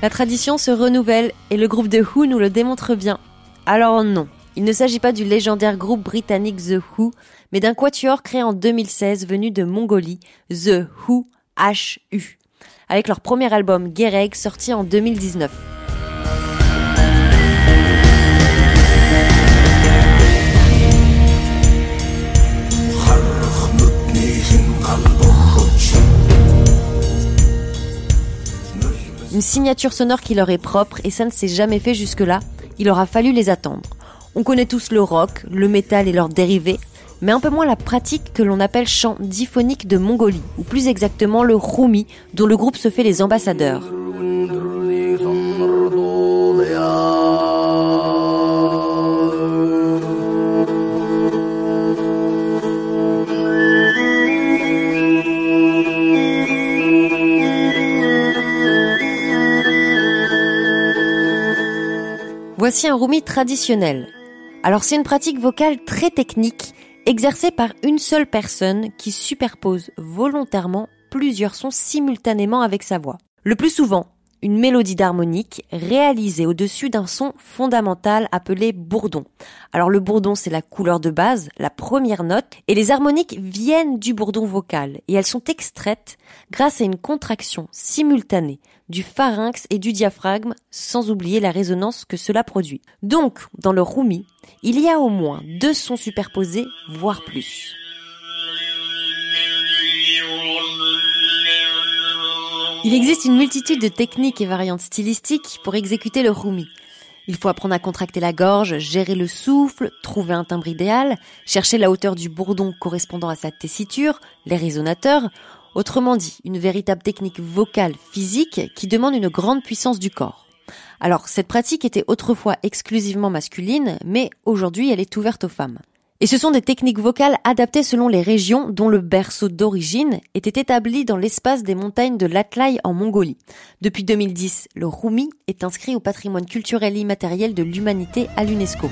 La tradition se renouvelle et le groupe The Who nous le démontre bien. Alors non, il ne s'agit pas du légendaire groupe britannique The Who, mais d'un quatuor créé en 2016 venu de Mongolie, The Who HU, avec leur premier album Gereg sorti en 2019. Une signature sonore qui leur est propre et ça ne s'est jamais fait jusque-là, il aura fallu les attendre. On connaît tous le rock, le métal et leurs dérivés, mais un peu moins la pratique que l'on appelle chant diphonique de Mongolie, ou plus exactement le Rumi, dont le groupe se fait les ambassadeurs. Voici un rumi traditionnel. Alors c'est une pratique vocale très technique, exercée par une seule personne qui superpose volontairement plusieurs sons simultanément avec sa voix. Le plus souvent, une mélodie d'harmonique réalisée au-dessus d'un son fondamental appelé bourdon. Alors le bourdon, c'est la couleur de base, la première note, et les harmoniques viennent du bourdon vocal, et elles sont extraites grâce à une contraction simultanée du pharynx et du diaphragme, sans oublier la résonance que cela produit. Donc, dans le rumi, il y a au moins deux sons superposés, voire plus. Il existe une multitude de techniques et variantes stylistiques pour exécuter le rumi. Il faut apprendre à contracter la gorge, gérer le souffle, trouver un timbre idéal, chercher la hauteur du bourdon correspondant à sa tessiture, les résonateurs, autrement dit, une véritable technique vocale physique qui demande une grande puissance du corps. Alors, cette pratique était autrefois exclusivement masculine, mais aujourd'hui elle est ouverte aux femmes. Et ce sont des techniques vocales adaptées selon les régions dont le berceau d'origine était établi dans l'espace des montagnes de l'Atlai en Mongolie. Depuis 2010, le Rumi est inscrit au patrimoine culturel immatériel de l'humanité à l'UNESCO.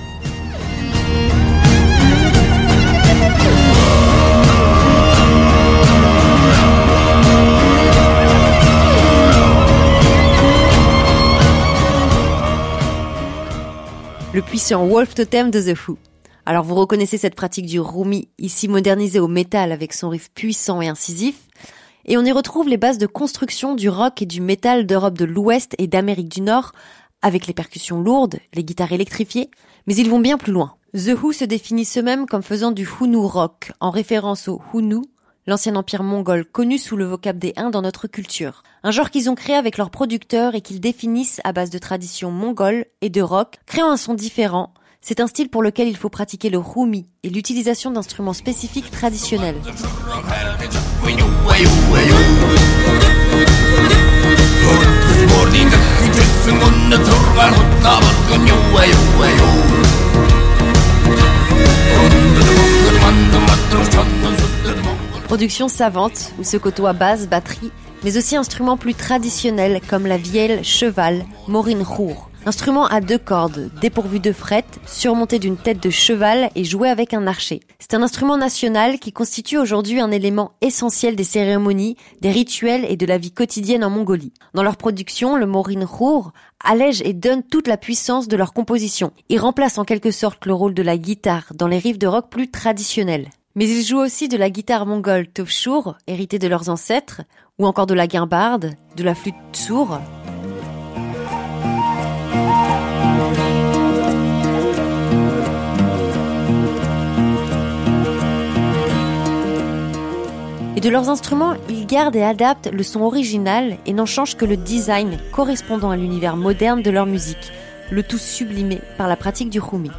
Puissant Wolf Totem de The Who. Alors vous reconnaissez cette pratique du Rumi, ici modernisée au métal avec son riff puissant et incisif, et on y retrouve les bases de construction du rock et du métal d'Europe de l'Ouest et d'Amérique du Nord, avec les percussions lourdes, les guitares électrifiées, mais ils vont bien plus loin. The Who se définissent eux-mêmes comme faisant du Hunu rock, en référence au Hunu, l'ancien empire mongol connu sous le vocable des Huns dans notre culture. Un genre qu'ils ont créé avec leurs producteurs et qu'ils définissent à base de traditions mongoles et de rock, créant un son différent, c'est un style pour lequel il faut pratiquer le rumi et l'utilisation d'instruments spécifiques traditionnels. Production savante où se côtoient basse, batterie, mais aussi instruments plus traditionnels comme la vielle, cheval, morin rour. Instrument à deux cordes, dépourvu de fret, surmonté d'une tête de cheval et joué avec un archer. C'est un instrument national qui constitue aujourd'hui un élément essentiel des cérémonies, des rituels et de la vie quotidienne en Mongolie. Dans leur production, le morin rour allège et donne toute la puissance de leur composition. Il remplace en quelque sorte le rôle de la guitare dans les riffs de rock plus traditionnels. Mais ils jouent aussi de la guitare mongole tovshour, héritée de leurs ancêtres, ou encore de la guimbarde, de la flûte tsour, Et de leurs instruments, ils gardent et adaptent le son original et n'en changent que le design correspondant à l'univers moderne de leur musique, le tout sublimé par la pratique du khumi.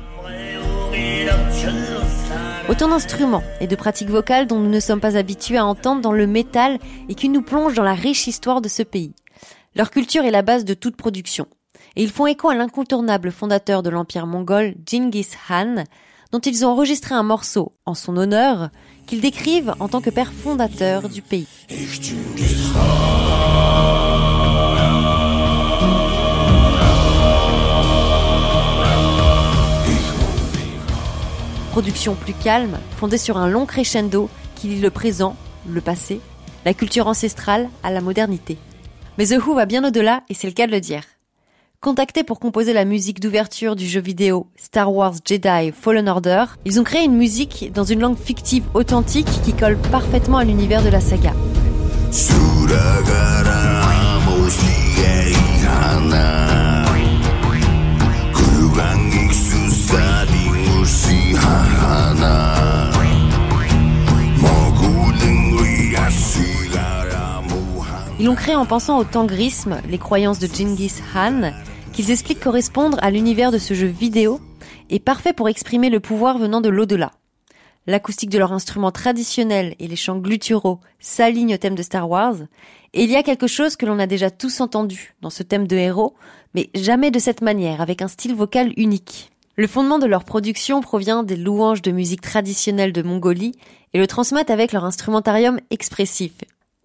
Autant d'instruments et de pratiques vocales dont nous ne sommes pas habitués à entendre dans le métal et qui nous plongent dans la riche histoire de ce pays. Leur culture est la base de toute production. Et ils font écho à l'incontournable fondateur de l'empire mongol, Genghis Khan, dont ils ont enregistré un morceau en son honneur qu'ils décrivent en tant que père fondateur du pays. Production plus calme, fondée sur un long crescendo qui lie le présent, le passé, la culture ancestrale à la modernité. Mais The Who va bien au-delà et c'est le cas de le dire. Contactés pour composer la musique d'ouverture du jeu vidéo Star Wars Jedi Fallen Order, ils ont créé une musique dans une langue fictive authentique qui colle parfaitement à l'univers de la saga. Ils l'ont créé en pensant au tangrisme, les croyances de Genghis Khan, qu'ils expliquent correspondre à l'univers de ce jeu vidéo, et parfait pour exprimer le pouvoir venant de l'au-delà. L'acoustique de leur instrument traditionnel et les chants gluturaux s'alignent au thème de Star Wars, et il y a quelque chose que l'on a déjà tous entendu dans ce thème de héros, mais jamais de cette manière, avec un style vocal unique. Le fondement de leur production provient des louanges de musique traditionnelle de Mongolie et le transmettent avec leur instrumentarium expressif,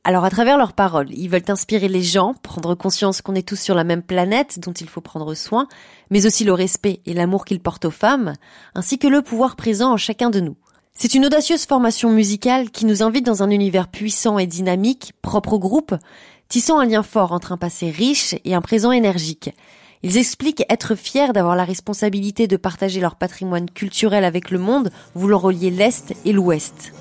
alors à travers leurs paroles, ils veulent inspirer les gens, prendre conscience qu'on est tous sur la même planète dont il faut prendre soin, mais aussi le respect et l'amour qu'ils portent aux femmes, ainsi que le pouvoir présent en chacun de nous. C'est une audacieuse formation musicale qui nous invite dans un univers puissant et dynamique, propre au groupe, tissant un lien fort entre un passé riche et un présent énergique. Ils expliquent être fiers d'avoir la responsabilité de partager leur patrimoine culturel avec le monde, voulant relier l'Est et l'Ouest.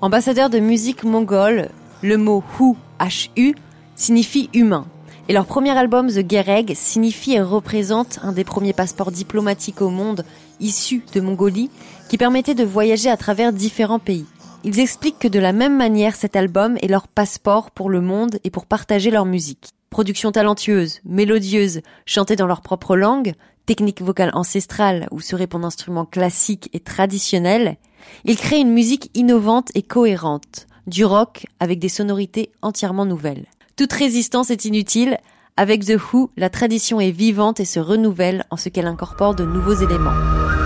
Ambassadeurs de musique mongole, le mot Hu, H-U, signifie humain. Et leur premier album, The Gereg, signifie et représente un des premiers passeports diplomatiques au monde issus de Mongolie qui permettait de voyager à travers différents pays. Ils expliquent que de la même manière, cet album est leur passeport pour le monde et pour partager leur musique. Production talentueuse, mélodieuse, chantée dans leur propre langue, technique vocale ancestrale ou sur répondant instruments classiques et traditionnels, ils créent une musique innovante et cohérente, du rock avec des sonorités entièrement nouvelles. Toute résistance est inutile. Avec The Who, la tradition est vivante et se renouvelle en ce qu'elle incorpore de nouveaux éléments.